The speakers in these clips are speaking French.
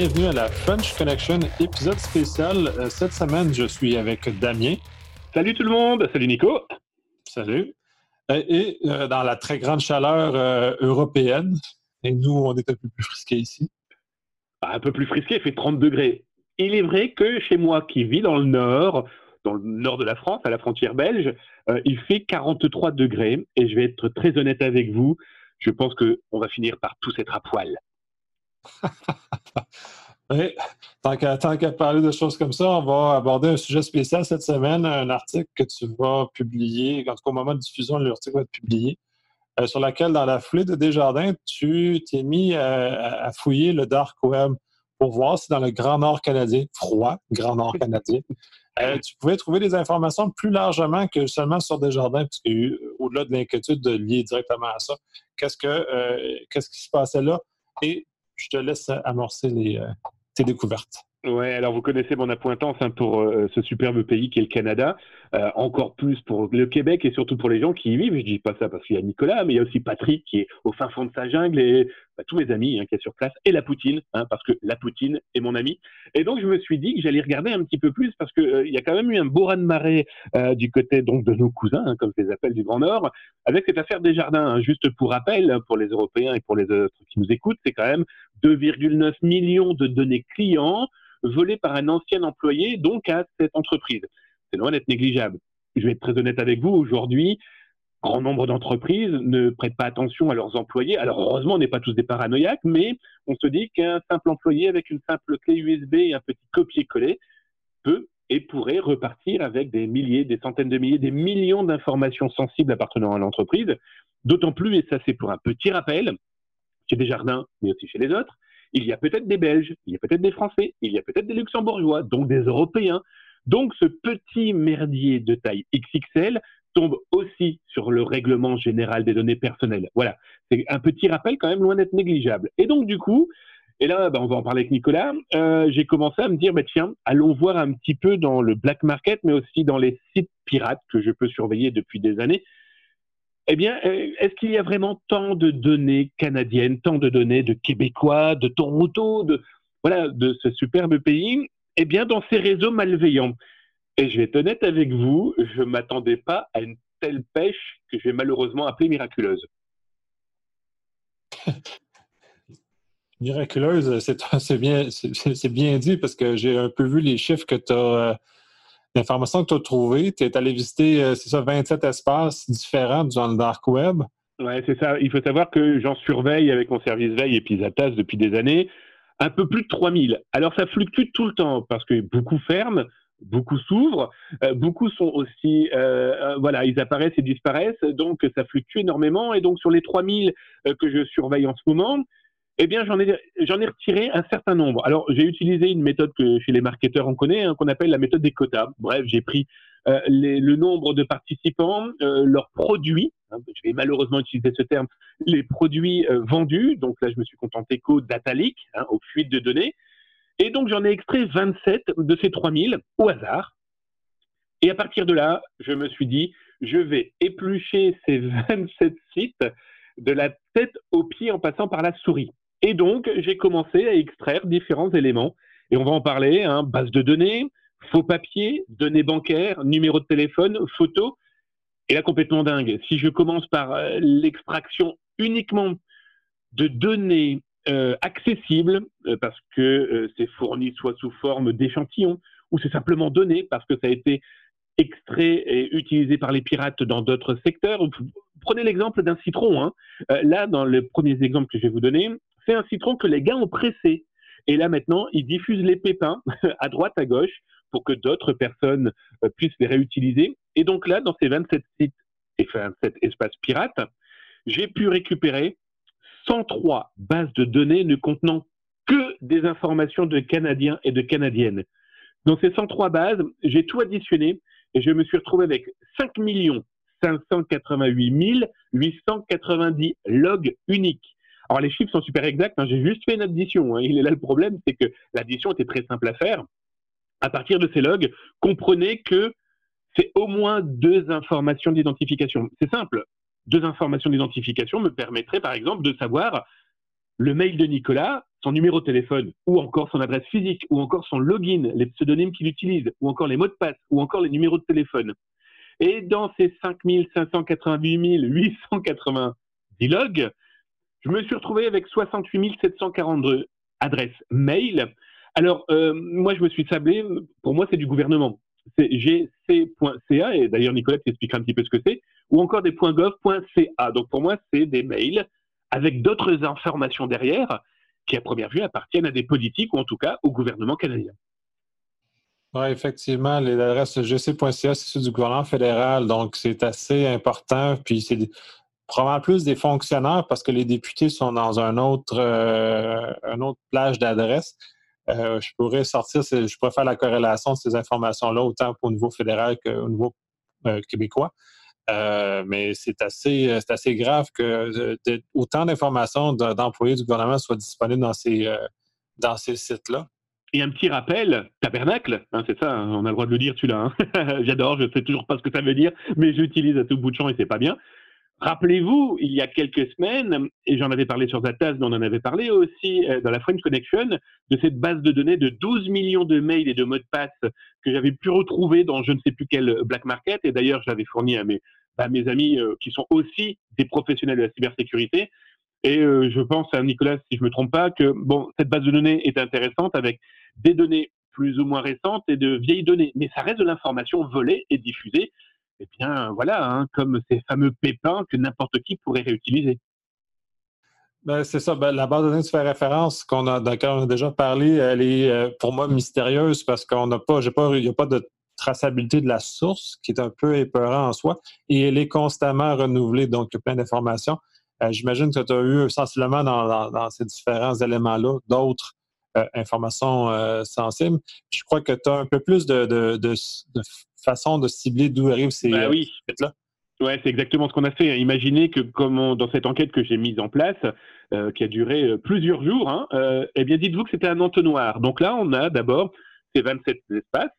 bienvenue à la French Connection, épisode spécial. Euh, cette semaine, je suis avec Damien. Salut tout le monde, salut Nico. Salut. Euh, et euh, dans la très grande chaleur européenne, et nous, on est un peu plus frisqués ici. Un peu plus frisqué, il fait 30 degrés. Il est vrai que chez moi, qui vis dans le nord, dans le nord de la France, à la frontière belge, il fait 43 degrés. Et je vais être très honnête avec vous, je pense qu'on va finir par tous être à poil. Oui, tant qu'à parler de choses comme ça, on va aborder un sujet spécial cette semaine, un article que tu vas publier, en tout cas au moment de diffusion, l'article va être publié, euh, sur lequel, dans la foulée de Desjardins, tu t'es mis à, fouiller le dark web pour voir si dans le Grand Nord canadien, froid, Grand Nord canadien, euh, tu pouvais trouver des informations plus largement que seulement sur Desjardins, parce qu'au-delà de l'inquiétude de lier directement à ça, qu'est-ce que euh, qu'est-ce qui se passait là? Et je te laisse amorcer les, euh, tes découvertes. Ouais, alors vous connaissez mon appointance hein, pour euh, ce superbe pays qui est le Canada, euh, encore plus pour le Québec et surtout pour les gens qui y vivent. Je dis pas ça parce qu'il y a Nicolas, mais il y a aussi Patrick qui est au fin fond de sa jungle et bah, tous mes amis hein, qui sont sur place et la Poutine, hein, parce que la Poutine est mon ami. Et donc je me suis dit que j'allais regarder un petit peu plus parce que il y a quand même eu un beau raz de marée du côté donc de nos cousins, comme je les appelle du Grand Nord, avec cette affaire des jardins. Juste pour rappel, pour les Européens et pour les autres qui nous écoutent, c'est quand même 2,9 millions de données clients volé par un ancien employé, donc à cette entreprise. C'est loin d'être négligeable. Je vais être très honnête avec vous, aujourd'hui, grand nombre d'entreprises ne prêtent pas attention à leurs employés. Alors heureusement, on n'est pas tous des paranoïaques, mais on se dit qu'un simple employé avec une simple clé USB et un petit copier-coller peut et pourrait repartir avec des milliers, des centaines de milliers, des millions d'informations sensibles appartenant à l'entreprise. D'autant plus, et ça c'est pour un petit rappel, chez Desjardins, mais aussi chez les autres, il y a peut-être des Belges, il y a peut-être des Français, il y a peut-être des Luxembourgeois, donc des Européens. Donc ce petit merdier de taille XXL tombe aussi sur le règlement général des données personnelles. Voilà, c'est un petit rappel quand même loin d'être négligeable. Et donc du coup, et là, bah, on va en parler avec Nicolas, euh, j'ai commencé à me dire, bah, tiens, allons voir un petit peu dans le black market, mais aussi dans les sites pirates que je peux surveiller depuis des années, eh bien, euh, est-ce qu'il y a vraiment tant de données canadiennes, tant de données de Québécois, de Toronto, de, voilà, de ce superbe pays? Eh bien, dans ces réseaux malveillants. Et je vais être honnête avec vous, je ne m'attendais pas à une telle pêche que je vais malheureusement appeler miraculeuse. miraculeuse, c'est bien, bien dit parce que j'ai un peu vu les chiffres que tu as euh, L'information que tu as trouvée, tu es allé visiter, euh, c'est ça, 27 espaces différents dans le dark web. Oui, c'est ça. Il faut savoir que j'en surveille avec mon service veille et Pisatas depuis des années un peu plus de 3000. Alors ça fluctue tout le temps parce que beaucoup ferment, beaucoup s'ouvrent, euh, beaucoup sont aussi, euh, voilà, ils apparaissent et disparaissent, donc ça fluctue énormément. Et donc sur les 3000 que je surveille en ce moment, eh bien, j'en ai, ai retiré un certain nombre. Alors, j'ai utilisé une méthode que chez les marketeurs on connaît, hein, qu'on appelle la méthode des quotas. Bref, j'ai pris euh, le nombre de participants, euh, leurs produits, je vais malheureusement utiliser ce terme, les produits euh, vendus. Donc là, je me suis contenté qu'au data leak, hein, aux fuites de données. Et donc, j'en ai extrait 27 de ces 3000 au hasard. Et à partir de là, je me suis dit, je vais éplucher ces 27 sites de la tête aux pieds en passant par la souris. Et donc, j'ai commencé à extraire différents éléments. Et on va en parler, hein, base de données, faux papier, données bancaires, numéro de téléphone, photos. Et là, complètement dingue. Si je commence par euh, l'extraction uniquement de données euh, accessibles, euh, parce que c'est fourni soit sous forme d'échantillons, ou c'est simplement donné parce que ça a été extrait et utilisé par les pirates dans d'autres secteurs. Prenez l'exemple d'un citron. Hein. là, dans les premiers exemples que je vais vous donner, c'est un citron que les gars ont pressé. Et là maintenant, ils diffusent les pépins à droite, à gauche, pour que d'autres personnes puissent les réutiliser. Et donc là, dans ces 27 sites et 27 espaces pirates, j'ai pu récupérer 103 bases de données ne contenant que des informations de Canadiens et de Canadiennes. Dans ces 103 bases, j'ai tout additionné et je me suis retrouvé avec 5 588 890 logs uniques. Alors les chiffres sont super exacts, hein. j'ai juste fait une addition. Hein. Il est là le problème, c'est que l'addition était très simple à faire. À partir de ces logs, comprenez que c'est au moins deux informations d'identification. C'est simple. Deux informations d'identification me permettraient par exemple de savoir le mail de Nicolas, son numéro de téléphone, ou encore son adresse physique, ou encore son login, les pseudonymes qu'il utilise, ou encore les mots de passe, ou encore les numéros de téléphone. Et dans ces 5588 890 logs, je me suis retrouvé avec 68 742 adresses mail. Alors, euh, moi, je me suis sablé, pour moi, c'est du gouvernement. Gc.ca, et d'ailleurs, Nicolas t'expliquera un petit peu ce que c'est, ou encore des .gov.ca. Donc, pour moi, c'est des mails avec d'autres informations derrière qui, à première vue, appartiennent à des politiques ou en tout cas au gouvernement canadien. Oui, effectivement, l'adresse gc.ca, c'est celle du gouvernement fédéral, donc c'est assez important. Puis c'est probablement plus des fonctionnaires parce que les députés sont dans un autre, euh, un autre plage d'adresse. Euh, je pourrais sortir, je pourrais faire la corrélation de ces informations-là autant au niveau fédéral qu'au niveau euh, québécois. Euh, mais c'est assez, grave que autant d'informations d'employés du gouvernement soient disponibles dans ces, sites-là. Et un petit rappel, tabernacle, hein, c'est ça, on a le droit de le dire, l'as. Hein. J'adore, je ne sais toujours pas ce que ça veut dire, mais j'utilise à tout bout de champ et c'est pas bien. Rappelez-vous, il y a quelques semaines, et j'en avais parlé sur Zatas, mais on en avait parlé aussi dans la French Connection, de cette base de données de 12 millions de mails et de mots de passe que j'avais pu retrouver dans je ne sais plus quel black market, et d'ailleurs j'avais fourni à mes, mes amis euh, qui sont aussi des professionnels de la cybersécurité. Et euh, je pense à Nicolas, si je me trompe pas, que bon, cette base de données est intéressante avec des données plus ou moins récentes et de vieilles données, mais ça reste de l'information volée et diffusée. Eh bien, voilà, hein, comme ces fameux pépins que n'importe qui pourrait réutiliser. Ben, c'est ça. Ben, la base de données tu fais référence, qu'on a, on a déjà parlé, elle est euh, pour moi mystérieuse parce qu'on n'a pas, j'ai pas, il n'y a pas de traçabilité de la source qui est un peu épeurant en soi et elle est constamment renouvelée, donc il y a plein d'informations. Euh, j'imagine que tu as eu sensiblement dans, ces différents éléments-là d'autres informations euh, sensibles. Je crois que tu as un peu plus de, de, façon de cibler d'où arrivent ces ben oui. là Oui, c'est exactement ce qu'on a fait. Imaginez que comme dans cette enquête que j'ai mise en place, qui a duré plusieurs jours, hein, eh bien dites-vous que c'était un entonnoir. Donc là, on a d'abord ces 27 espaces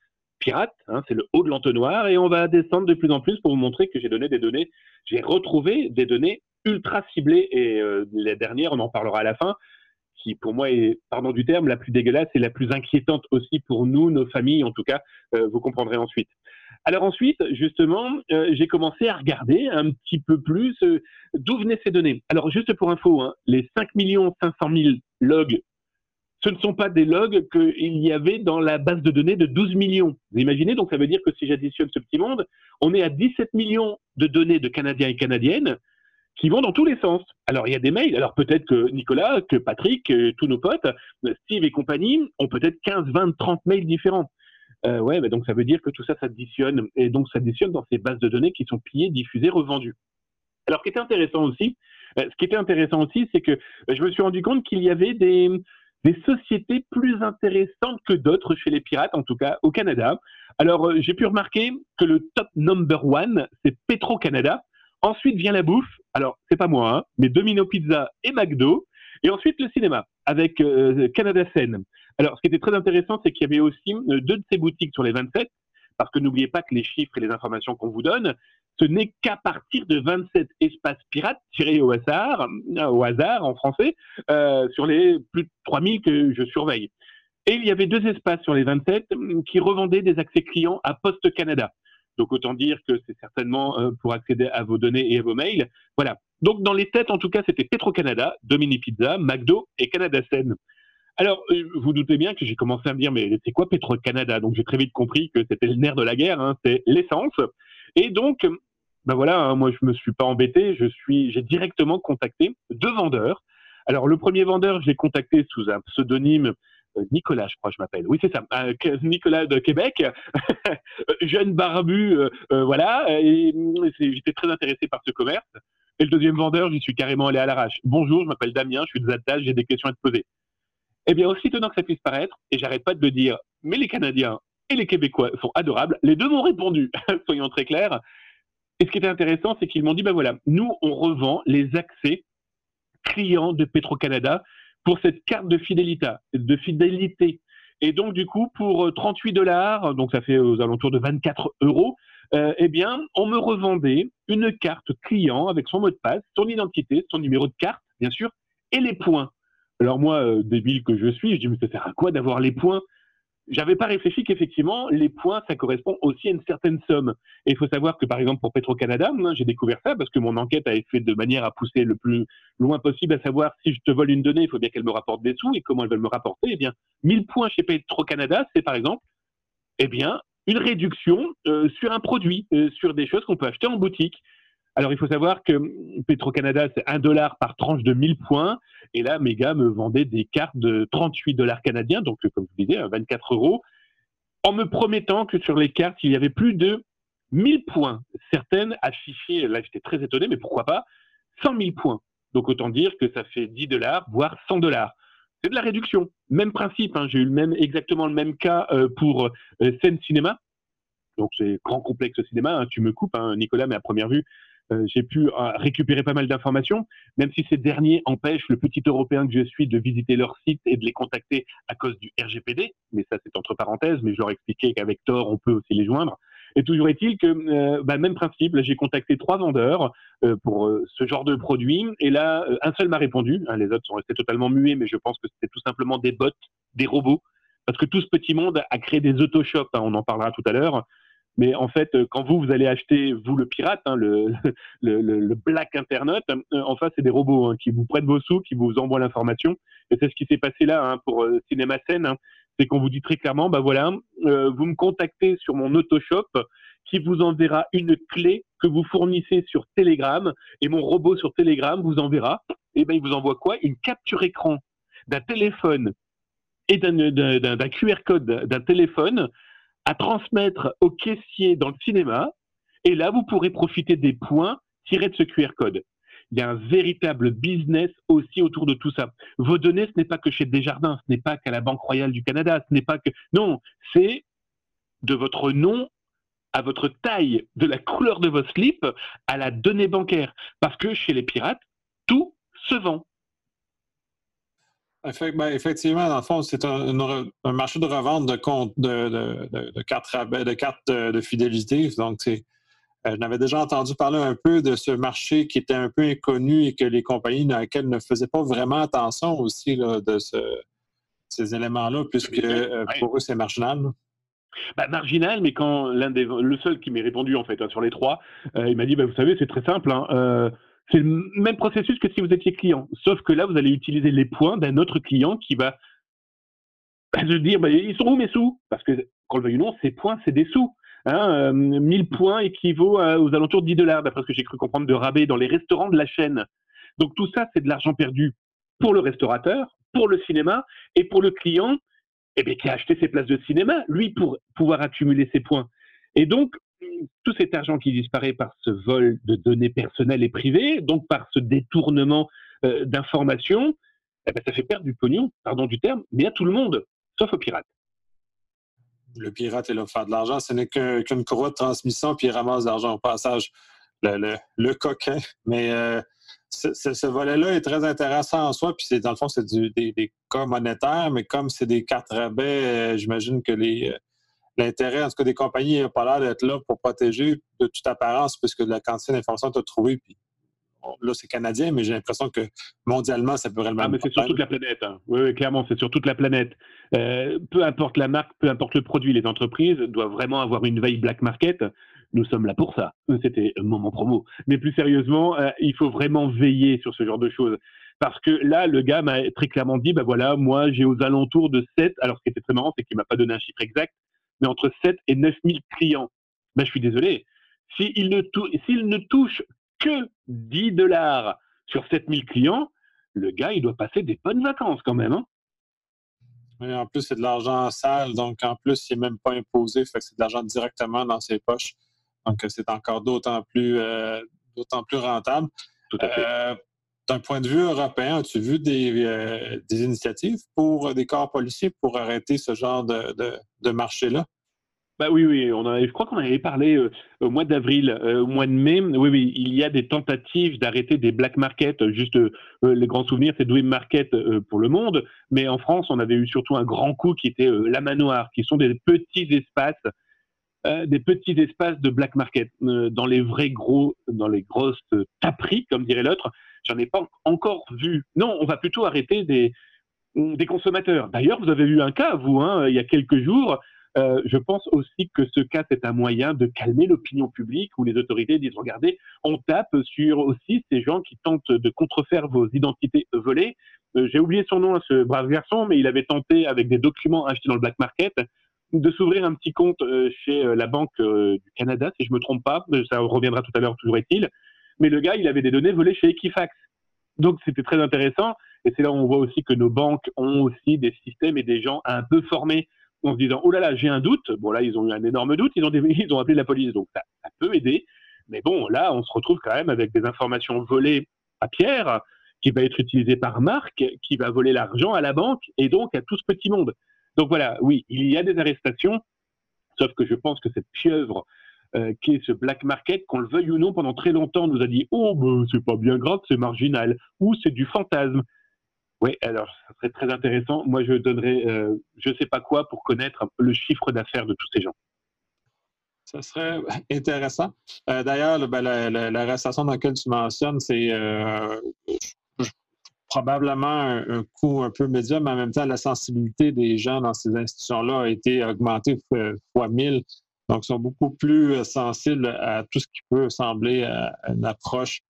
pirate, hein, c'est le haut de l'entonnoir, et on va descendre de plus en plus pour vous montrer que j'ai donné des données, j'ai retrouvé des données ultra ciblées, et euh, la dernière, on en parlera à la fin, qui pour moi est, pardon du terme, la plus dégueulasse et la plus inquiétante aussi pour nous, nos familles, en tout cas, euh, vous comprendrez ensuite. Alors ensuite, justement, euh, j'ai commencé à regarder un petit peu plus d'où venaient ces données. Alors juste pour info, hein, les 5 500 000 logs ce ne sont pas des logs qu'il y avait dans la base de données de 12 millions. Vous imaginez, donc ça veut dire que si j'additionne ce petit monde, on est à 17 millions de données de Canadiens et Canadiennes qui vont dans tous les sens. Alors il y a des mails, alors peut-être que Nicolas, que Patrick, tous nos potes, Steve et compagnie, ont peut-être 15, 20, 30 mails différents. Euh, ouais, donc ça veut dire que tout ça s'additionne, et donc s'additionne dans ces bases de données qui sont pillées, diffusées, revendues. Alors ce qui était intéressant aussi, euh, ce qui était intéressant aussi, c'est que je me suis rendu compte qu'il y avait des, des sociétés plus intéressantes que d'autres chez les pirates, en tout cas au Canada. Alors, euh, j'ai pu remarquer que le top number one, c'est Petro-Canada. Ensuite vient la bouffe. Alors, c'est pas moi, hein, mais Domino Pizza et McDo. Et ensuite, le cinéma avec euh, Canada Scène. Alors, ce qui était très intéressant, c'est qu'il y avait aussi euh, deux de ces boutiques sur les 27, parce que n'oubliez pas que les chiffres et les informations qu'on vous donne, ce n'est qu'à partir de 27 espaces pirates tirés au hasard, euh, au hasard en français, euh, sur les plus de 3000 que je surveille. Et il y avait deux espaces sur les 27 hum, qui revendaient des accès clients à Poste Canada. Donc autant dire que c'est certainement euh, pour accéder à vos données et à vos mails. Voilà. Donc dans les têtes, en tout cas, c'était Petro-Canada, Domini Pizza, McDo et Canada Scène. Alors, vous doutez bien que j'ai commencé à me dire, mais c'est quoi Petro-Canada? Donc j'ai très vite compris que c'était le nerf de la guerre, hein, c'est l'essence. Et donc, ben voilà, hein, moi je me suis pas embêté, je suis, j'ai directement contacté deux vendeurs. Alors le premier vendeur, j'ai contacté sous un pseudonyme euh, Nicolas, je crois, je m'appelle. Oui, c'est ça, euh, Nicolas de Québec, jeune barbu, euh, voilà. Et j'étais très intéressé par ce commerce. Et le deuxième vendeur, j'y suis carrément allé à l'arrache. Bonjour, je m'appelle Damien, je suis de Zatal, j'ai des questions à te poser. Eh bien, aussi étonnant que ça puisse paraître, et j'arrête pas de le dire, mais les Canadiens et les Québécois sont adorables. Les deux m'ont répondu, soyons très clairs. Et ce qui était intéressant, c'est qu'ils m'ont dit, ben voilà, nous, on revend les accès clients de Petro-Canada pour cette carte de fidélité. Et donc, du coup, pour 38 euh, dollars, donc ça fait aux alentours de 24 euros, euh, eh bien, on me revendait une carte client avec son mot de passe, son identité, son numéro de carte, bien sûr, et les points. Alors moi, débile que je suis, je dis mais ça sert à quoi d'avoir les points? J'avais pas réfléchi qu'effectivement, les points, ça correspond aussi à une certaine somme. Et il faut savoir que, par exemple, pour Petro-Canada, j'ai découvert ça parce que mon enquête a été faite de manière à pousser le plus loin possible à savoir si je te vole une donnée, il faut bien qu'elle me rapporte des sous et comment elle veut me rapporter? Eh bien, 1000 points chez Petro-Canada, c'est par exemple, eh bien, une réduction euh, sur un produit, euh, sur des choses qu'on peut acheter en boutique. Alors, il faut savoir que Petro-Canada, c'est 1 dollar par tranche de 1000 points. Et là, Mega me vendait des cartes de 38 dollars canadiens, donc comme je vous disais, 24 euros, en me promettant que sur les cartes, il y avait plus de 1000 points. Certaines affichées, là j'étais très étonné, mais pourquoi pas, 100 000 points. Donc autant dire que ça fait 10 dollars, voire 100 dollars. C'est de la réduction. Même principe, hein. j'ai eu le même, exactement le même cas euh, pour euh, Scène Cinéma. Donc c'est grand complexe cinéma, hein. tu me coupes, hein, Nicolas, mais à première vue, euh, j'ai pu euh, récupérer pas mal d'informations, même si ces derniers empêchent le petit Européen que je suis de visiter leur site et de les contacter à cause du RGPD. Mais ça, c'est entre parenthèses, mais je leur ai expliqué qu'avec Tor, on peut aussi les joindre. Et toujours est-il que, euh, bah, même principe, j'ai contacté trois vendeurs pour ce genre de produit, et là, un seul m'a répondu. Hein, les autres sont restés totalement muets, mais je pense que c'était tout simplement des bots, des robots, parce que tout ce petit monde a créé des autoshops, hein, on en parlera tout à l'heure, mais en fait, euh, quand vous, vous allez acheter, vous le pirate, hein, le, le, le, black internet, euh, en face, c'est des robots hein, qui vous prêtent vos sous, qui vous envoient l'information. Et c'est ce qui s'est passé là hein, pour euh, Cinéma Scène. Hein. c'est qu'on vous dit très clairement, bah voilà, vous me contactez sur mon Autoshop qui vous enverra une clé que vous fournissez sur Telegram et mon robot sur Telegram vous enverra. Et ben il vous envoie quoi? Une capture écran d'un téléphone et d'un QR code d'un téléphone à transmettre au caissier dans le cinéma. Et là, vous pourrez profiter des points tirés de ce QR code. Il y a un véritable business aussi autour de tout ça. Vos données, ce n'est pas que chez Desjardins, ce n'est pas qu'à la Banque Royale du Canada, ce n'est pas que... Non, c'est de votre nom à votre taille, de la couleur de vos slips à la donnée bancaire. Parce que chez les pirates, tout se vend. Ben, effectivement, dans le fond, c'est un, marché de revente de compte de, de, cartes, de, cartes de, fidélité. Donc, euh, je n'avais déjà entendu parler un peu de ce marché qui était un peu inconnu et que les compagnies dans lesquelles ne faisaient pas vraiment attention aussi de ces éléments-là, puisque euh, pour eux, c'est marginal. Bah, marginal, mais quand l'un des le seul qui m'ait répondu en fait hein, sur les trois, euh, il m'a dit bah, vous savez c'est très simple. Hein, c'est le même processus que si vous étiez client, sauf que là, vous allez utiliser les points d'un autre client qui va se dire bah, ils sont où mes sous? Parce que, quand le veuille ou non, ces points, c'est des sous. Hein, 1000 euh, points équivaut aux alentours de 10 dollars, d'après ce que j'ai cru comprendre de rabais dans les restaurants de la chaîne. Donc tout ça, c'est de l'argent perdu pour le restaurateur, pour le cinéma et pour le client eh bien, qui a acheté ses places de cinéma, lui, pour pouvoir accumuler ses points. Et donc, tout cet argent qui disparaît par ce vol de données personnelles et privées, donc par ce détournement euh, d'informations, eh ben, ça fait perdre du pognon, pardon du terme, mais à tout le monde, sauf aux pirates. Le pirate est là pour faire de l'argent, ce n'est qu'une courroie de transmission, puis il ramasse l'argent au passage. Le, coquin. Mais euh, ce, volet-là est très intéressant en soi, puis c'est dans le fond, c'est des, des, cas monétaires, mais comme c'est des cartes rabais, euh, j'imagine que les l'intérêt, en tout cas, des compagnies n'a pas l'air d'être là pour protéger de toute apparence, puisque la quantité d'informations que tu as trouvée, puis là, c'est canadien, mais j'ai l'impression que mondialement, ça peut réellement. Ah, mais c'est sur toute la planète. Hein. Oui, clairement, c'est sur toute la planète. Euh, peu importe la marque, peu importe le produit, les entreprises doivent vraiment avoir une veille black market. Nous sommes là pour ça. C'était un moment promo. Mais plus sérieusement, euh, il faut vraiment veiller sur ce genre de choses. Parce que là, le gars m'a très clairement dit, bah voilà, moi, j'ai aux alentours de 7. Alors, ce qui était très marrant, c'est qu'il m'a pas donné un chiffre exact, mais entre 7 et 9 000 clients. Ben, je suis désolé. S'il ne, ne touche que 10 dollars sur 7 000 clients, le gars, il doit passer des bonnes vacances quand même. Hein. en plus, c'est de l'argent sale, donc en plus, il n'est même pas imposé, fait que c'est de l'argent directement dans ses poches. Donc, c'est encore d'autant plus, euh, d'autant plus rentable. Tout à fait. Euh, d'un point de vue européen, as-tu vu des, euh, initiatives pour des corps policiers pour arrêter ce genre de, marché-là? Bah oui, oui, on je crois qu'on avait parlé euh, au mois d'avril, euh, au mois de mai. Oui, oui, il y a des tentatives d'arrêter des black markets. Juste les grands souvenirs, c'est Dream Market pour le monde. Mais en France, on avait eu surtout un grand coup qui était la manoir, qui sont des petits espaces des petits espaces de black market dans les vrais gros, dans les grosses taperies, comme dirait l'autre. J'en ai pas encore vu. Non, on va plutôt arrêter des, consommateurs. D'ailleurs, vous avez eu un cas, vous, hein, il y a quelques jours. Euh, je pense aussi que ce cas, c'est un moyen de calmer l'opinion publique où les autorités disent, regardez, on tape sur aussi ces gens qui tentent de contrefaire vos identités volées. Euh, j'ai oublié son nom à ce brave garçon, mais il avait tenté, avec des documents achetés dans le black market, de s'ouvrir un petit compte euh, chez la Banque du Canada, si je me trompe pas. Ça reviendra tout à l'heure, toujours est-il. Mais le gars, il avait des données volées chez Equifax. Donc, c'était très intéressant. Et c'est là où on voit aussi que nos banques ont aussi des systèmes et des gens un peu formés en se disant oh là là j'ai un doute. Bon là ils ont eu un énorme doute, ils ont, appelé la police donc ça, peut aider. Mais bon là on se retrouve quand même avec des informations volées à Pierre qui va être utilisé par Marc qui va voler l'argent à la banque et donc à tout ce petit monde. Donc voilà oui il y a des arrestations sauf que je pense que cette pieuvre euh, qui est ce black market, qu'on le veuille ou non, pendant très longtemps, nous a dit Oh, ben, c'est pas bien grave, c'est marginal, ou c'est du fantasme. Oui, alors ça serait très intéressant. Moi, je donnerais euh, je sais pas quoi pour connaître le chiffre d'affaires de tous ces gens. Ça serait intéressant. Euh, d'ailleurs, ben, l'arrestation dans laquelle tu mentionnes, c'est euh, probablement un, coût un peu médium, mais en même temps, la sensibilité des gens dans ces institutions-là a été augmentée fois mille. Donc, ils sont beaucoup plus sensibles à tout ce qui peut sembler à une approche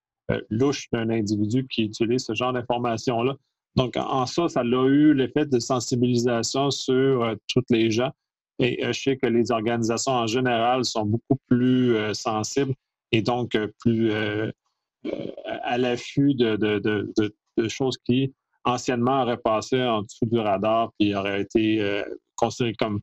louche d'un individu qui utilise ce genre d'informations-là. Donc, en ça, ça a eu l'effet de sensibilisation sur euh, toutes les gens. Et euh, je sais que les organisations en général sont beaucoup plus euh, sensibles et donc plus à l'affût de, choses qui anciennement auraient passé en dessous du radar puis auraient été considérées comme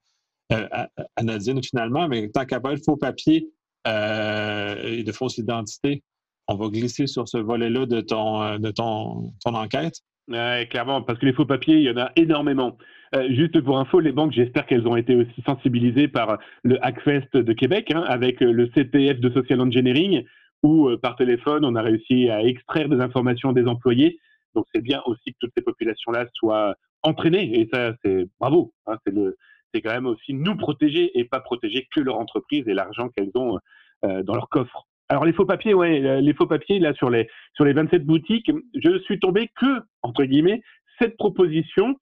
anodines finalement. Mais tant qu'à de faux papiers et de fausses identités, on va glisser sur ce volet-là de ton, de ton enquête. Ouais, clairement, parce que les faux papiers, il y en a énormément. Euh, juste pour info, les banques, j'espère qu'elles ont été aussi sensibilisées par le Hackfest de Québec, hein, avec le CPF de Social Engineering, où euh, par téléphone, on a réussi à extraire des informations des employés. Donc c'est bien aussi que toutes ces populations-là soient entraînées, et ça, c'est bravo. Hein, c'est quand même aussi nous protéger et pas protéger que leur entreprise et l'argent qu'elles ont euh, dans leur coffre. Alors les faux papiers, ouais, les faux papiers là sur les sur les 27 boutiques, je suis tombé que entre guillemets cette proposition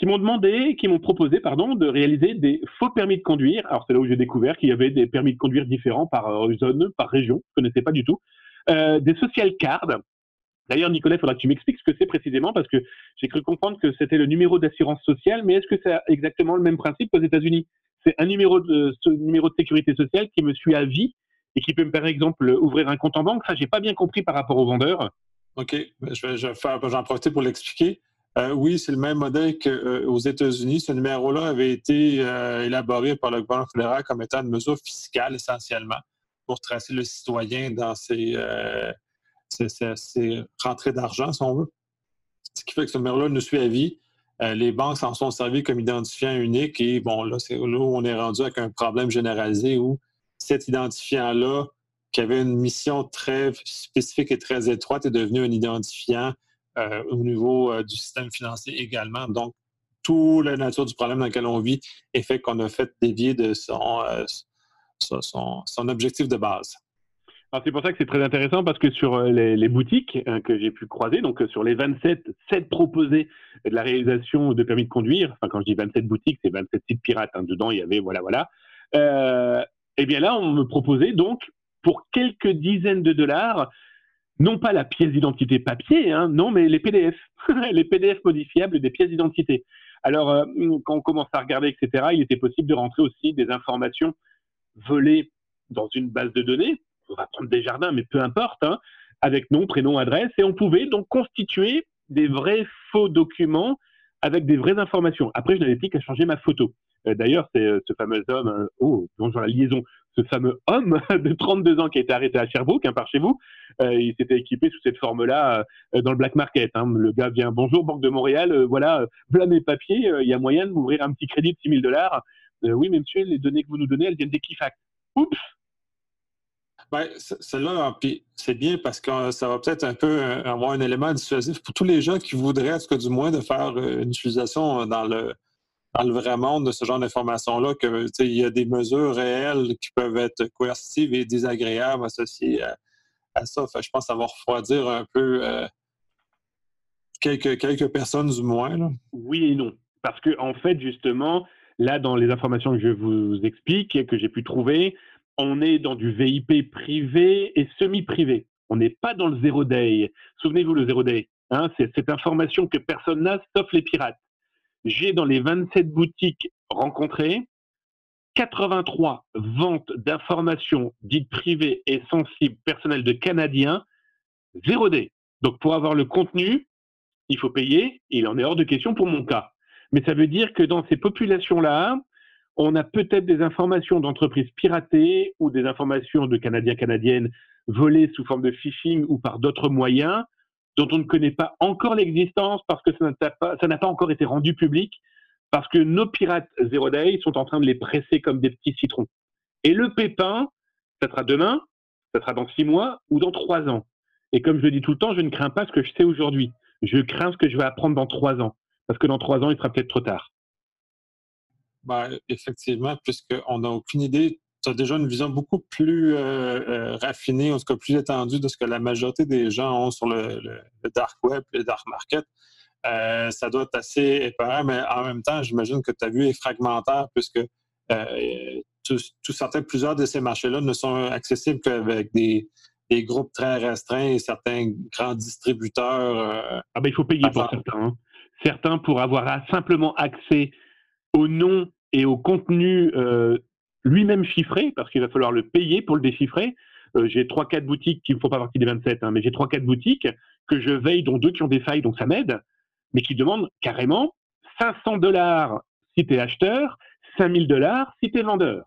qui m'ont demandé, qui m'ont proposé, pardon, de réaliser des faux permis de conduire. Alors c'est là où j'ai découvert qu'il y avait des permis de conduire différents par euh, zone, par région. Je connaissais pas du tout. Euh, des social cards. D'ailleurs, Nicolas, il faudra que tu m'expliques ce que c'est précisément parce que j'ai cru comprendre que c'était le numéro d'assurance sociale, mais est-ce que c'est exactement le même principe qu'aux États-Unis? C'est un numéro de sécurité sociale qui me suit à vie et qui peut me, par exemple, ouvrir un compte en banque. Ça, j'ai pas bien compris par rapport aux vendeurs. OK. Ben, je vais, je j'en profiter pour l'expliquer. Euh, oui, c'est le même modèle qu'aux euh, États-Unis. Ce numéro-là avait été euh, élaboré par le gouvernement fédéral comme étant une mesure fiscale essentiellement pour tracer le citoyen dans ses, rentrées d'argent, si on veut. Ce qui fait que ce numéro-là nous suit à vie. les banques s'en sont servies comme identifiant unique et bon, là, c'est là où on est rendu avec un problème généralisé où cet identifiant-là, qui avait une mission très spécifique et très étroite, est devenu un identifiant euh, au niveau euh, du système financier également. Donc, toute la nature du problème dans lequel on vit est fait qu'on a fait dévier de son, euh, son, objectif de base. C'est pour ça que c'est très intéressant parce que sur les, boutiques hein, que j'ai pu croiser, donc sur les 27, 7 proposés de la réalisation de permis de conduire, enfin quand je dis 27 boutiques, c'est 27 sites pirates, hein, dedans il y avait, voilà, voilà, et eh bien là, on me proposait donc, pour quelques dizaines de dollars, non pas la pièce d'identité papier, hein, non, mais les PDF, les PDF modifiables des pièces d'identité. Alors, euh, quand on commence à regarder, etc., il était possible de rentrer aussi des informations volées dans une base de données. On va prendre des jardins, mais peu importe, hein, avec nom, prénom, adresse, et on pouvait donc constituer des vrais faux documents avec des vraies informations. Après, je n'avais plus qu'à changer ma photo. Euh, d'ailleurs, c'est euh, ce fameux homme, hein, oh, bonjour la liaison, ce fameux homme de 32 ans qui a été arrêté à Sherbrooke, hein, par chez vous, euh, il s'était équipé sous cette forme-là dans le black market. Hein. Le gars vient, bonjour Banque de Montréal, voilà, voilà mes papiers, il y a moyen de m'ouvrir un petit crédit de 6 000 dollars. oui, mais monsieur, les données que vous nous donnez, elles viennent d'Equifax. Oups ben, celle-là, c'est bien parce que ça va peut-être un peu avoir un élément dissuasif pour tous les gens qui voudraient, en tout cas du moins, de faire une utilisation dans le, dans le vrai monde de ce genre d'informations-là qu'il y a des mesures réelles qui peuvent être coercitives et désagréables associées à, ça. je pense que ça va refroidir un peu euh, quelques, quelques personnes du moins. Oui et non. Parce que, en fait, justement, là, dans les informations que je vous explique et que j'ai pu trouver, on est dans du VIP privé et semi-privé. On n'est pas dans le zero day. Souvenez-vous, le zero day, hein, c'est cette information que personne n'a, sauf les pirates. J'ai dans les 27 boutiques rencontrées 83 ventes d'informations dites privées et sensibles personnelles de Canadiens, zéro day. Donc pour avoir le contenu, il faut payer. Il en est hors de question pour mon cas. Mais ça veut dire que dans ces populations-là, on a peut-être des informations d'entreprises piratées ou des informations de Canadiens, Canadiennes volées sous forme de phishing ou par d'autres moyens dont on ne connaît pas encore l'existence parce que ça n'a pas, encore été rendu public, parce que nos pirates Zero Day sont en train de les presser comme des petits citrons. Et le pépin, ça sera demain, ça sera dans six mois ou dans trois ans. Et comme je le dis tout le temps, je ne crains pas ce que je sais aujourd'hui. Je crains ce que je vais apprendre dans trois ans. Parce que dans trois ans, il sera peut-être trop tard. Ben, effectivement, puisqu'on n'a aucune idée. Tu as déjà une vision beaucoup plus euh, euh, raffinée, en tout cas plus étendue de ce que la majorité des gens ont sur le, dark web, le dark market. Euh, ça doit être assez épeurant, mais en même temps, j'imagine que tu as vu est fragmentaire puisque tout, certains, plusieurs de ces marchés-là ne sont accessibles qu'avec des, groupes très restreints et certains grands distributeurs. ah ben, il faut payer pour certains. Hein. Certains pour avoir simplement accès au nom et au contenu euh, lui-même chiffré, parce qu'il va falloir le payer pour le déchiffrer. Euh, j'ai trois, quatre boutiques qui ne font pas partie des 27, hein, mais j'ai trois, quatre boutiques que je veille, dont deux qui ont des failles, donc ça m'aide, mais qui demandent carrément 500 dollars si tu es acheteur, 5000 dollars si tu es vendeur.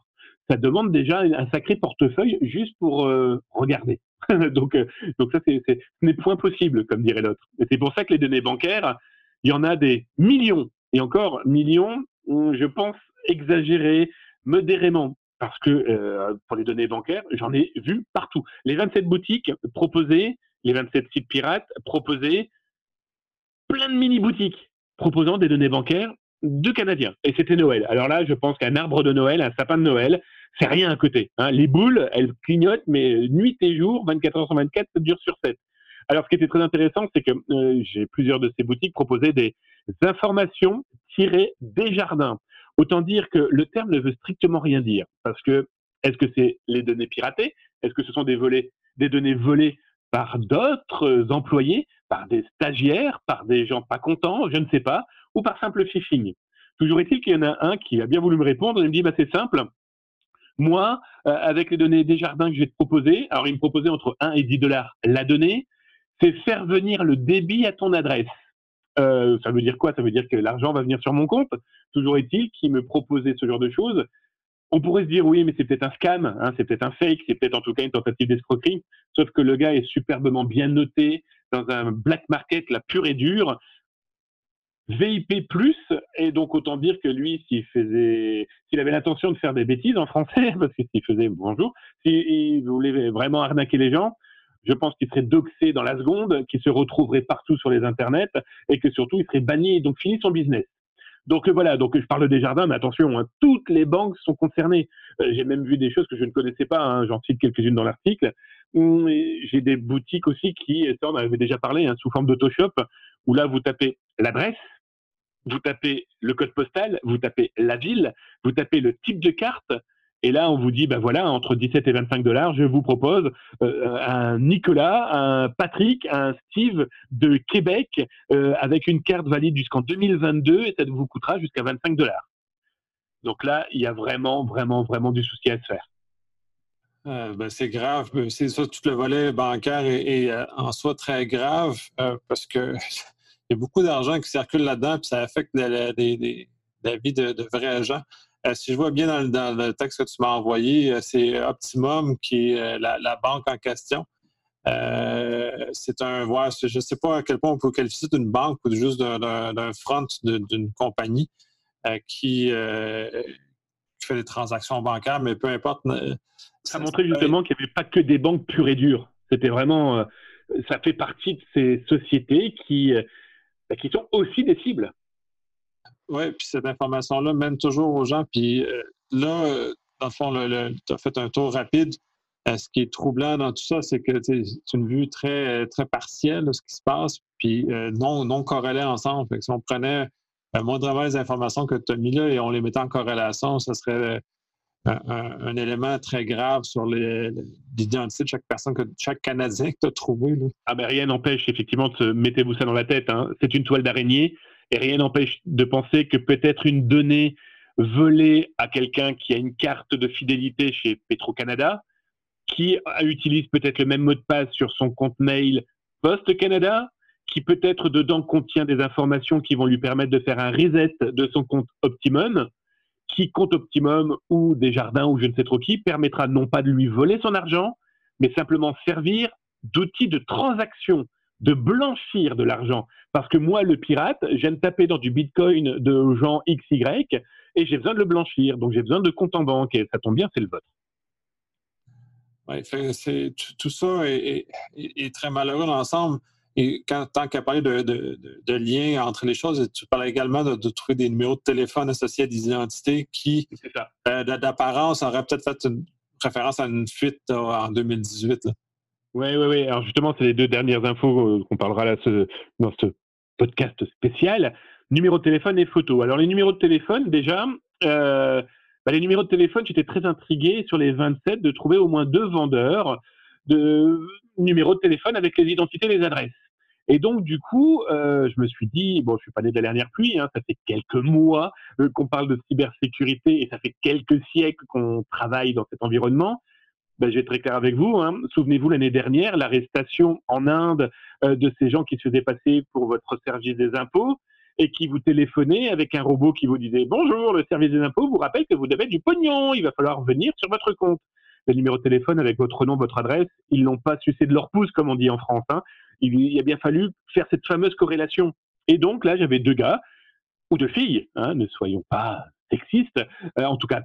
Ça demande déjà un sacré portefeuille juste pour euh, regarder. donc, donc ça, c'est, ce n'est point possible, comme dirait l'autre. Et c'est pour ça que les données bancaires, il y en a des millions, et encore millions, je pense, exagéré modérément. Parce que euh, pour les données bancaires, j'en ai vu partout. Les 27 boutiques proposaient, les 27 sites pirates proposaient plein de mini-boutiques proposant des données bancaires de Canadiens. Et c'était Noël. Alors là, je pense qu'un arbre de Noël, un sapin de Noël, c'est rien à côté. Hein. Les boules, elles clignotent, mais nuit et jour, 24 heures sur 24, ça dure sur 7. Alors, ce qui était très intéressant, c'est que euh, j'ai plusieurs de ces boutiques proposaient des informations tirées des jardins. Autant dire que le terme ne veut strictement rien dire, parce que est-ce que c'est les données piratées? Est-ce que ce sont des, données volées par d'autres employés, par des stagiaires, par des gens pas contents, je ne sais pas, ou par simple phishing? Toujours est-il qu'il y en a un qui a bien voulu me répondre et me dit bah, c'est simple. Moi, euh, avec les données des jardins que je vais te proposer, alors il me proposait entre 1 et 10 dollars la donnée, c'est faire venir le débit à ton adresse. Euh, ça veut dire quoi? Ça veut dire que l'argent va venir sur mon compte. Toujours est-il qu'il me proposait ce genre de choses. On pourrait se dire oui, mais c'est peut-être un scam, hein, c'est peut-être un fake, c'est peut-être en tout cas une tentative d'escroquerie. Sauf que le gars est superbement bien noté dans un black market, la pure et dure. VIP plus, et donc autant dire que lui, s'il faisait, s'il avait l'intention de faire des bêtises en français, parce que s'il faisait bonjour, s'il voulait vraiment arnaquer les gens, je pense qu'il serait doxé dans la seconde, qu'il se retrouverait partout sur les internets et que surtout il serait banni et donc fini son business. Donc voilà, donc je parle des jardins, mais attention, hein, toutes les banques sont concernées. Euh, j'ai même vu des choses que je ne connaissais pas, hein, j'en cite quelques-unes dans l'article. Hum, j'ai des boutiques aussi qui, ça on avait déjà parlé, hein, sous forme d'autoshop, où là vous tapez l'adresse, vous tapez le code postal, vous tapez la ville, vous tapez le type de carte, et là, on vous dit, ben voilà, entre 17 et 25 dollars, je vous propose euh, un Nicolas, un Patrick, un Steve de Québec euh, avec une carte valide jusqu'en 2022 et ça vous coûtera jusqu'à 25 dollars. Donc là, il y a vraiment, vraiment, vraiment du souci à se faire. Euh, ben, c'est grave. C'est ça, tout le volet bancaire est, en soi très grave parce que il y a beaucoup d'argent qui circule là-dedans et ça affecte la, vie de, de, vrais gens. Euh, si je vois bien dans, le texte que tu m'as envoyé, euh, c'est Optimum qui est euh, la, banque en question. c'est un, je ne sais pas à quel point on peut qualifier d'une banque ou juste d'un front d'une compagnie qui, fait des transactions bancaires, mais peu importe. Ça montrait justement qu'il n'y avait pas que des banques pures et dures. C'était vraiment, ça fait partie de ces sociétés qui, qui sont aussi des cibles. Oui, puis cette information-là mène toujours aux gens. Puis euh, là, euh, dans le fond, tu as fait un tour rapide. ce qui est troublant dans tout ça, c'est que c'est une vue très, très partielle de ce qui se passe, puis non, non corrélée ensemble. si on prenait moindrement les informations que tu as mis là et on les mettait en corrélation, ce serait un, élément très grave sur l'identité de chaque personne, que, chaque Canadien que tu as trouvé. Ah ben rien n'empêche, effectivement, de mettez-vous ça dans la tête. Hein. C'est une toile d'araignée et rien n'empêche de penser que peut-être une donnée volée à quelqu'un qui a une carte de fidélité chez Petro-Canada, qui utilise peut-être le même mot de passe sur son compte mail Post-Canada, qui peut-être dedans contient des informations qui vont lui permettre de faire un reset de son compte Optimum, qui compte Optimum ou des jardins ou je ne sais trop qui permettra non pas de lui voler son argent, mais simplement servir d'outil de transaction, de blanchir de l'argent. Parce que moi, le pirate, j'aime taper dans du bitcoin de gens XY et j'ai besoin de le blanchir. Donc j'ai besoin de compte en banque et ça tombe bien, c'est le vôtre. Oui, tout ça est, très malheureux dans l'ensemble. Et quand, tant qu'à parler de, de, de, liens entre les choses, tu parlais également de, trouver des numéros de téléphone associés à des identités qui, euh, d'apparence, auraient peut-être fait une référence à une fuite en 2018. Oui, oui, oui. Alors justement, c'est les deux dernières infos euh, qu'on parlera là, dans ce podcast spécial. Numéro de téléphone et photo. Alors les numéros de téléphone, déjà, euh, bah, les numéros de téléphone, j'étais très intrigué sur les 27 de trouver au moins deux vendeurs de numéros de téléphone avec les identités et les adresses. Et donc, du coup, euh, je me suis dit, bon, je suis pas né de la dernière pluie, hein, ça fait quelques mois euh, qu'on parle de cybersécurité et ça fait quelques siècles qu'on travaille dans cet environnement. Ben, je vais être très clair avec vous. Hein. Souvenez-vous l'année dernière, l'arrestation en Inde euh, de ces gens qui se faisaient passer pour votre service des impôts et qui vous téléphonaient avec un robot qui vous disait bonjour, le service des impôts vous rappelle que vous devez du pognon, il va falloir venir sur votre compte. Le numéro de téléphone avec votre nom, votre adresse, ils l'ont pas sucé de leur pouce comme on dit en France. Hein il, a bien fallu faire cette fameuse corrélation. Et donc là, j'avais deux gars, ou deux filles, hein, ne soyons pas sexistes, euh, en tout cas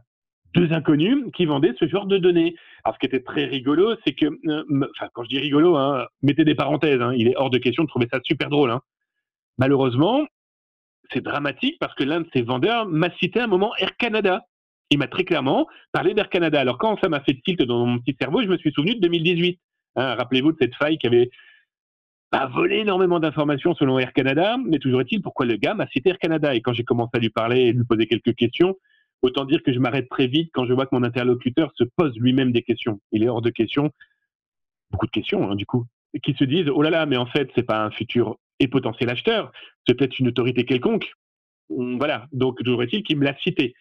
deux inconnus qui vendaient ce genre de données. Alors ce qui était très rigolo, c'est que, euh, enfin quand je dis rigolo, hein, mettez des parenthèses, hein, il est hors de question de trouver ça super drôle. Malheureusement, c'est dramatique parce que l'un de ces vendeurs m'a cité un moment Air Canada. Il m'a très clairement parlé d'Air Canada. Alors quand ça m'a fait tilt dans mon petit cerveau, je me suis souvenu de 2018. Rappelez-vous de cette faille qui avait volé énormément d'informations selon Air Canada, mais toujours est-il pourquoi le gars m'a cité Air Canada? Et quand j'ai commencé à lui parler et lui poser quelques questions, autant dire que je m'arrête très vite quand je vois que mon interlocuteur se pose lui-même des questions. Il est hors de question, beaucoup de questions hein, du coup, qui se disent oh là là, mais en fait c'est pas un futur et potentiel acheteur, c'est peut-être une autorité quelconque. Voilà, donc toujours est-il qu'il me l'a cité.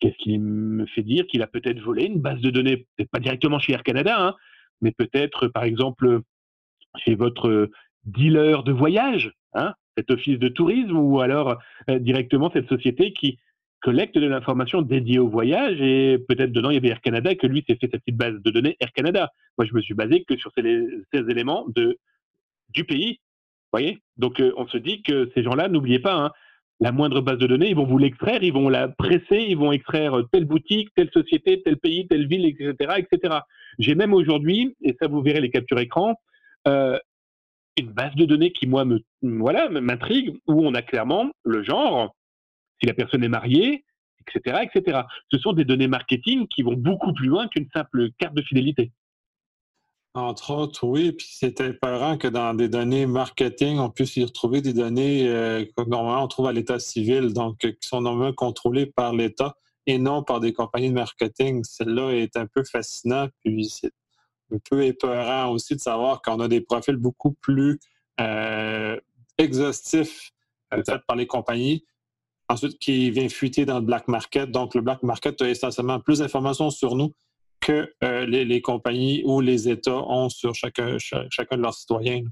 Qu'est-ce qui me fait dire qu'il a peut-être volé une base de données, peut-être pas directement chez Air Canada, hein, mais peut-être par exemple chez votre dealer de voyage, hein, cet office de tourisme, ou alors euh, directement cette société qui collecte de l'information dédiée au voyage et peut-être dedans il y avait Air Canada que lui s'est fait sa petite base de données Air Canada. Moi je me suis basé que sur ces, éléments de, du pays. voyez? Donc euh, on se dit que ces gens-là, n'oubliez pas, hein, la moindre base de données, ils vont vous l'extraire, ils vont la presser, ils vont extraire telle boutique, telle société, tel pays, telle ville, etc. etc. J'ai même aujourd'hui, et ça vous verrez les captures écran, euh, une base de données qui, moi, me, voilà, m'intrigue, où on a clairement le genre, si la personne est mariée, etc., etc. Ce sont des données marketing qui vont beaucoup plus loin qu'une simple carte de fidélité. Entre autres, oui. Puis c'est important que dans des données marketing, on puisse y retrouver des données euh, que normalement on trouve à l'état civil, donc qui sont normalement contrôlées par l'État et non par des compagnies de marketing. Celle-là est un peu fascinant, puis c'est un peu épeurant aussi de savoir qu'on a des profils beaucoup plus euh, exhaustifs euh, faits par les compagnies. Ensuite, qui vient fuiter dans le black market. Donc, le black market a essentiellement plus d'informations sur nous que euh, les, compagnies ou les États ont sur chacun, chacun de leurs citoyens.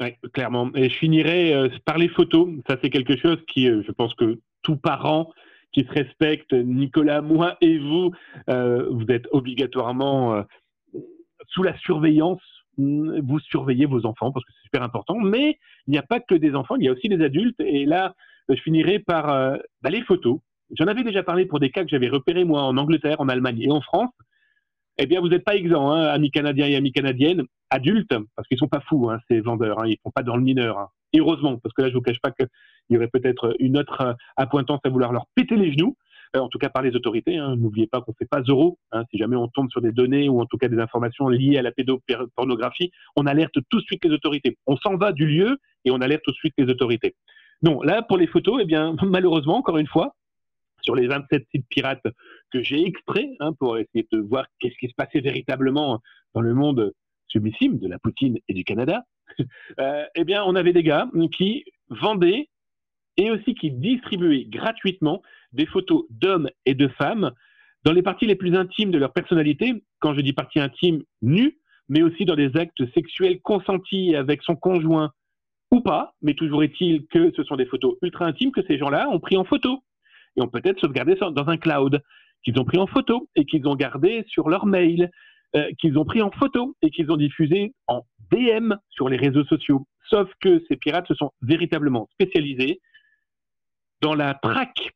Oui, clairement. Et je finirai par les photos. Ça, c'est quelque chose qui, je pense que tout parent qui se respecte, Nicolas, moi et vous, vous êtes obligatoirement sous la surveillance, vous surveillez vos enfants parce que c'est super important. Mais il n'y a pas que des enfants, il y a aussi des adultes. Et là, je finirai par euh, les photos. J'en avais déjà parlé pour des cas que j'avais repérés moi en Angleterre, en Allemagne et en France. Eh bien, vous n'êtes pas exempt, hein, amis canadiens et amis canadiennes, adultes, parce qu'ils sont pas fous, hein, ces vendeurs. Hein, ils font pas dans le mineur. Hein. heureusement, parce que là, je vous cache pas qu'il y aurait peut-être une autre euh, appointance à vouloir leur péter les genoux. euh, en tout cas par les autorités. N'oubliez pas qu'on ne fait pas zéro. Si jamais on tombe sur des données ou en tout cas des informations liées à la pédopornographie, on alerte tout de suite les autorités. On s'en va du lieu et on alerte tout de suite les autorités. Non, là, pour les photos, eh bien, malheureusement, encore une fois, sur les 27 sites pirates que j'ai extraits hein, pour essayer de voir qu'est-ce qui se passait véritablement dans le monde subissime de la Poutine et du Canada, euh, eh bien, on avait des gars qui vendaient et aussi qui distribuaient gratuitement des photos d'hommes et de femmes dans les parties les plus intimes de leur personnalité. Quand je dis parties intimes, nues, mais aussi dans des actes sexuels consentis avec son conjoint ou pas, mais toujours est-il que ce sont des photos ultra intimes que ces gens-là ont pris en photo et ont peut-être sauvegardé dans un cloud, qu'ils ont pris en photo et qu'ils ont gardé sur leur mail, euh, qu'ils ont pris en photo et qu'ils ont diffusé en DM sur les réseaux sociaux. Sauf que ces pirates se sont véritablement spécialisés dans la traque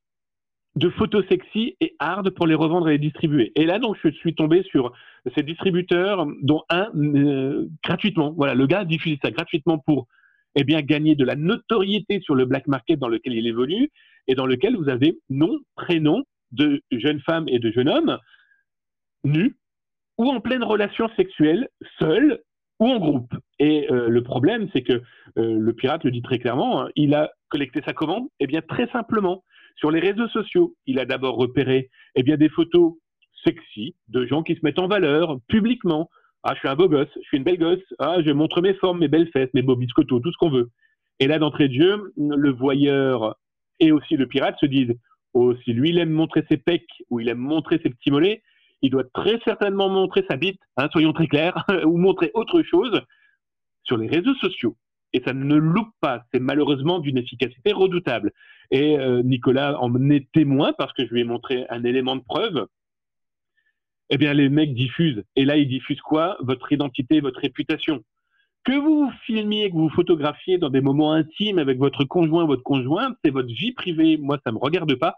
de photos sexy et hard pour les revendre et les distribuer. Et là, donc, je suis tombé sur ces distributeurs, dont un euh, gratuitement. Voilà, le gars diffuse ça gratuitement pour eh bien, gagner de la notoriété sur le black market dans lequel il évolue et dans lequel vous avez nom, prénom de jeunes femmes et de jeunes hommes nus ou en pleine relation sexuelle, seuls ou en groupe. Et euh, le problème, c'est que euh, le pirate le dit très clairement, hein, il a collecté sa commande, eh bien très simplement, sur les réseaux sociaux, il a d'abord repéré eh des photos sexy de gens qui se mettent en valeur publiquement. Ah, je suis un beau gosse, je suis une belle gosse, ah, je montre mes formes, mes belles fesses, mes beaux biscottos, tout ce qu'on veut. Et là, d'entrée de jeu, le voyeur et aussi le pirate se disent, oh, si lui, il aime montrer ses pecs ou il aime montrer ses petits mollets, il doit très certainement montrer sa bite, hein, soyons très clairs, ou montrer autre chose sur les réseaux sociaux. Et ça ne loupe pas, c'est malheureusement d'une efficacité redoutable. Et euh, Nicolas en est témoin parce que je lui ai montré un élément de preuve. Eh bien, les mecs diffusent. Et là, ils diffusent quoi? Votre identité, votre réputation. Que vous filmiez, que vous photographiez dans des moments intimes avec votre conjoint, votre conjointe, c'est votre vie privée. Moi, ça ne me regarde pas.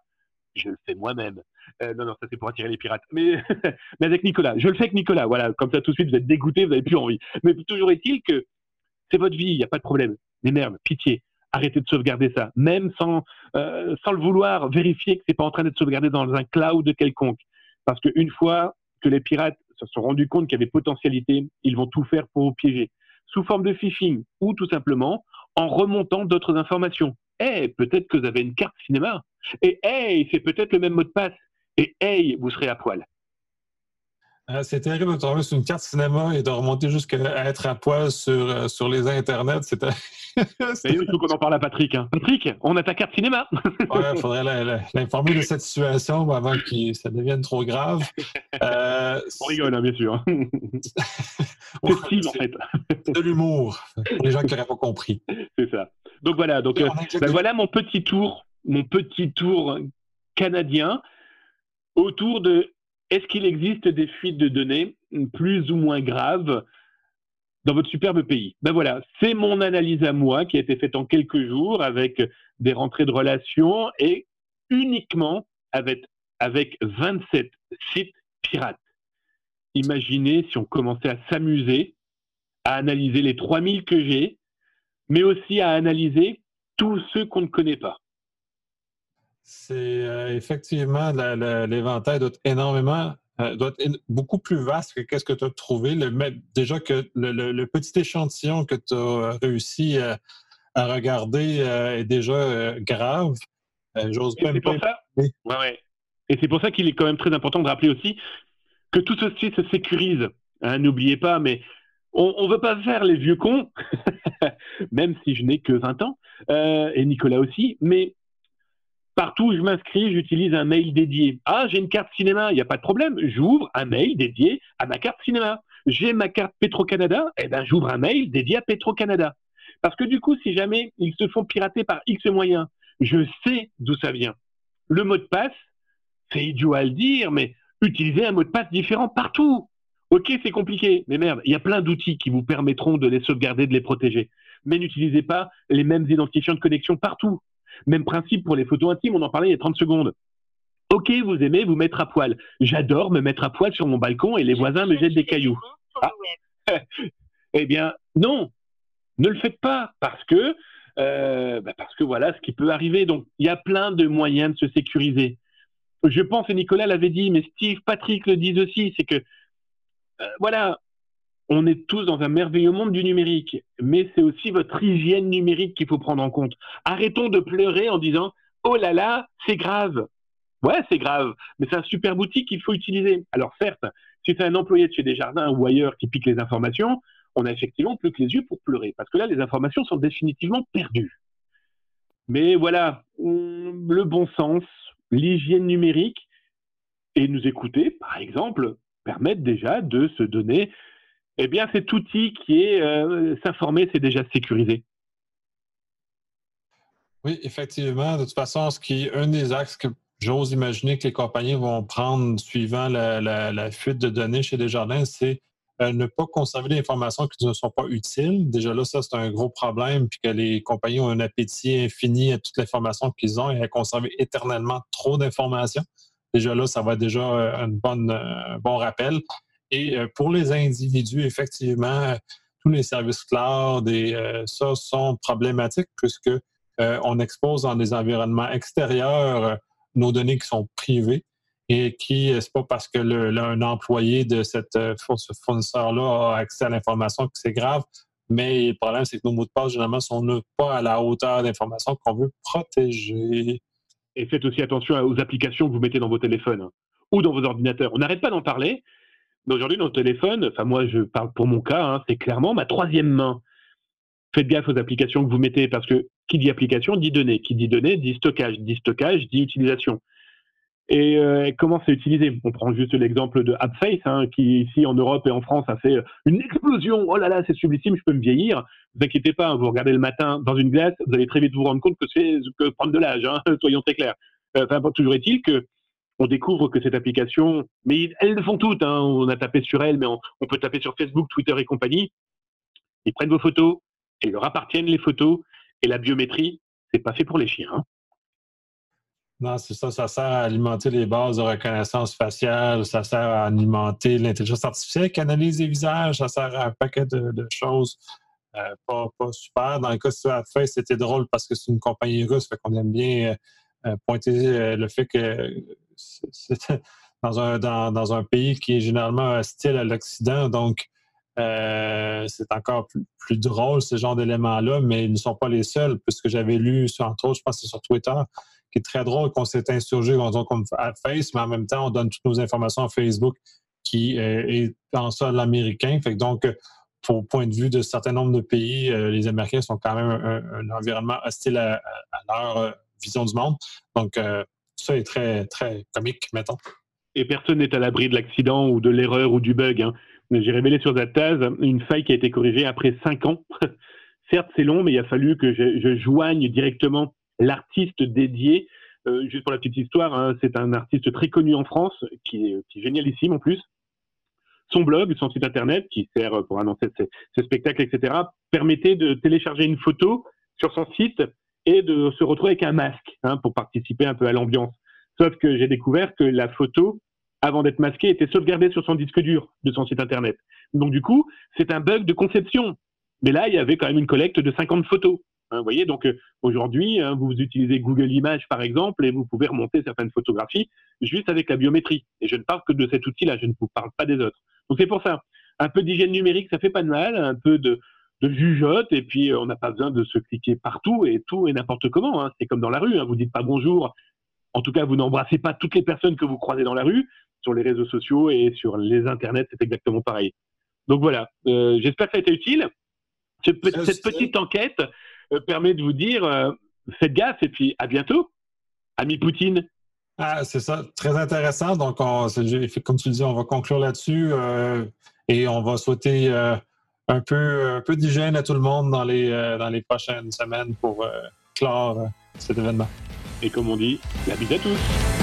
Je le fais moi-même. Euh, non, non, ça c'est pour attirer les pirates. Mais, mais avec Nicolas, je le fais avec Nicolas. Voilà, comme ça tout de suite vous êtes dégoûté, vous n'avez plus envie. Mais toujours est-il que c'est votre vie, il n'y a pas de problème. Mais merde, pitié, arrêtez de sauvegarder ça, même sans, euh, sans le vouloir, vérifier que c'est pas en train d'être sauvegardé dans un cloud quelconque. Parce qu'une fois que les pirates se sont rendus compte qu'il y avait potentialité, ils vont tout faire pour vous piéger, sous forme de phishing ou tout simplement en remontant d'autres informations. Eh, peut-être que vous avez une carte cinéma. Et hey, c'est peut-être le même mot de passe et hey, vous serez à poil. Euh, c'est terrible de tomber sur une carte cinéma et de remonter jusqu'à être à poil sur, euh, sur les internets. C'était. il faut qu'on en parle à Patrick. Hein. Patrick, on a ta carte cinéma. il faudrait l'informer de cette situation avant que ça devienne trop grave. Euh, on rigole, hein, bien sûr. c'est en fait. de l'humour pour les gens qui n'auraient pas compris. C'est ça. Donc voilà, donc, ben voilà mon petit tour, mon petit tour canadien autour de est-ce qu'il existe des fuites de données plus ou moins graves dans votre superbe pays? Ben voilà, c'est mon analyse à moi qui a été faite en quelques jours avec des rentrées de relations et uniquement avec, avec 27 sites pirates. Imaginez si on commençait à s'amuser, à analyser les 3000 que j'ai, mais aussi à analyser tous ceux qu'on ne connaît pas. C'est euh, effectivement l'éventail doit être énormément, euh, doit être beaucoup plus vaste que ce que tu as trouvé. Le, déjà que le, petit échantillon que tu as réussi à, regarder euh, est déjà grave. J'ose pas. Pour ça, Et c'est pour ça qu'il est quand même très important de rappeler aussi que tout ceci se sécurise. Hein, n'oubliez pas, mais on ne veut pas faire les vieux cons, même si je n'ai que 20 ans, et Nicolas aussi, mais Partout où je m'inscris, j'utilise un mail dédié. Ah, j'ai une carte cinéma, il n'y a pas de problème. J'ouvre un mail dédié à ma carte cinéma. J'ai ma carte Petro-Canada, eh ben, j'ouvre un mail dédié à Petro-Canada. Parce que du coup, si jamais ils se font pirater par X moyens, je sais d'où ça vient. Le mot de passe, c'est idiot à le dire, mais utilisez un mot de passe différent partout. Ok, c'est compliqué, mais merde, il y a plein d'outils qui vous permettront de les sauvegarder, de les protéger. Mais n'utilisez pas les mêmes identifiants de connexion partout. Même principe pour les photos intimes, on en parlait il y a 30 secondes. Ok, vous aimez vous mettre à poil. J'adore me mettre à poil sur mon balcon et les voisins me jettent des cailloux. Ah. eh bien, non, ne le faites pas parce que, euh, bah, parce que voilà ce qui peut arriver. Donc, il y a plein de moyens de se sécuriser. je pense, et Nicolas l'avait dit, mais Steve, Patrick le disent aussi, c'est que, euh, voilà, on est tous dans un merveilleux monde du numérique, mais c'est aussi votre hygiène numérique qu'il faut prendre en compte. Arrêtons de pleurer en disant, oh là là, c'est grave. Ouais, c'est grave, mais c'est un super outil qu'il faut utiliser. Alors certes, si c'est un employé de chez Desjardins ou ailleurs qui pique les informations, on a effectivement plus que les yeux pour pleurer, parce que là, les informations sont définitivement perdues. Mais voilà, le bon sens, l'hygiène numérique et nous écouter, par exemple, permettent déjà de se donner, eh bien, cet outil qui est euh, s'informer, c'est déjà sécurisé. Oui, effectivement. De toute façon, ce qui est un des axes que j'ose imaginer que les compagnies vont prendre suivant la, fuite de données chez Desjardins, c'est euh, ne pas conserver des informations qui ne sont pas utiles. Déjà là, ça, c'est un gros problème, puis que les compagnies ont un appétit infini à toute l'information qu'ils ont et à conserver éternellement trop d'informations. Déjà là, ça va être déjà euh, un bon rappel. Et euh, pour les individus, effectivement, tous les services cloud et ça sont problématiques puisque on expose dans des environnements extérieurs nos données qui sont privées et qui, euh, c'est pas parce que le, un employé de cette euh, fournisseur-là a accès à l'information que c'est grave, mais le problème, c'est que nos mots de passe, généralement, sont pas à la hauteur d'informations qu'on veut protéger. Et faites aussi attention aux applications que vous mettez dans vos téléphones hein, ou dans vos ordinateurs. On n'arrête pas d'en parler, aujourd'hui, nos téléphones, enfin moi, je parle pour mon cas, hein, c'est clairement ma troisième main. Faites gaffe aux applications que vous mettez parce que qui dit application dit données, qui dit données dit stockage, dit stockage dit utilisation. Et euh, comment c'est utilisé? On prend juste l'exemple de AppFace, hein, qui ici en Europe et en France a fait une explosion. Oh là là, c'est sublime, je peux me vieillir. Ne vous inquiétez pas, hein, vous regardez le matin dans une glace, vous allez très vite vous rendre compte que c'est prendre de l'âge. Soyons très clairs. Euh, enfin, toujours est-il que on découvre que cette application, mais elles le font toutes. Hein, on a tapé sur elles, mais on, peut taper sur Facebook, Twitter et compagnie. Ils prennent vos photos, et leur appartiennent les photos, et la biométrie, c'est pas fait pour les chiens. Hein. Non, c'est ça, ça sert à alimenter les bases de reconnaissance faciale, ça sert à alimenter l'intelligence artificielle qui analyse les visages, ça sert à un paquet de, choses euh, pas, super. Dans le cas de fait, c'était drôle parce que c'est une compagnie russe, fait qu'on aime bien euh, euh, pointer le fait que dans un, dans, un pays qui est généralement hostile à l'Occident, donc euh, c'est encore plus, drôle, ce genre d'éléments-là, mais ils ne sont pas les seuls, puisque j'avais lu, entre autres, je pense que c'est sur Twitter, qui est très drôle qu'on s'est insurgé à Face, mais en même temps, on donne toutes nos informations à Facebook, qui euh, est en sol américain. Fait donc, pour point de vue de certains nombres de pays, euh, les Américains sont quand même un, environnement hostile à, leur vision du monde. Donc, ça est très, très comique, mettons. Et personne n'est à l'abri de l'accident ou de l'erreur ou du bug. Hein j'ai révélé sur Zataz une faille qui a été corrigée après cinq ans. Certes, c'est long, mais il a fallu que je, joigne directement l'artiste dédié. Euh, juste pour la petite histoire, hein, c'est un artiste très connu en France, qui est, génialissime en plus. Son blog, son site internet, qui sert pour annoncer ses, spectacles, etc., permettait de télécharger une photo sur son site et de se retrouver avec un masque hein, pour participer un peu à l'ambiance. Sauf que j'ai découvert que la photo avant d'être masqué, était sauvegardé sur son disque dur de son site internet. Donc du coup, c'est un bug de conception. Mais là, il y avait quand même une collecte de 50 photos. Hein, vous voyez, donc euh, aujourd'hui, hein, vous utilisez Google Images par exemple et vous pouvez remonter certaines photographies juste avec la biométrie. Et je ne parle que de cet outil-là, je ne vous parle pas des autres. Donc c'est pour ça, un peu d'hygiène numérique, ça fait pas de mal, un peu de, de jugeote et puis euh, on n'a pas besoin de se cliquer partout et tout et n'importe comment. Hein. C'est comme dans la rue, vous dites pas bonjour. En tout cas, vous n'embrassez pas toutes les personnes que vous croisez dans la rue sur les réseaux sociaux et sur les internets, c'est exactement pareil. Donc voilà, euh, j'espère que ça a été utile. Cette, petite enquête euh, permet de vous dire euh, faites gaffe et puis à bientôt, ami Poutine. Ah, c'est ça, très intéressant. Donc, on, comme tu le dis, on va conclure là-dessus et on va souhaiter un peu, peu d'hygiène à tout le monde dans les, dans les prochaines semaines pour clore cet événement. Et comme on dit, la bise à tous.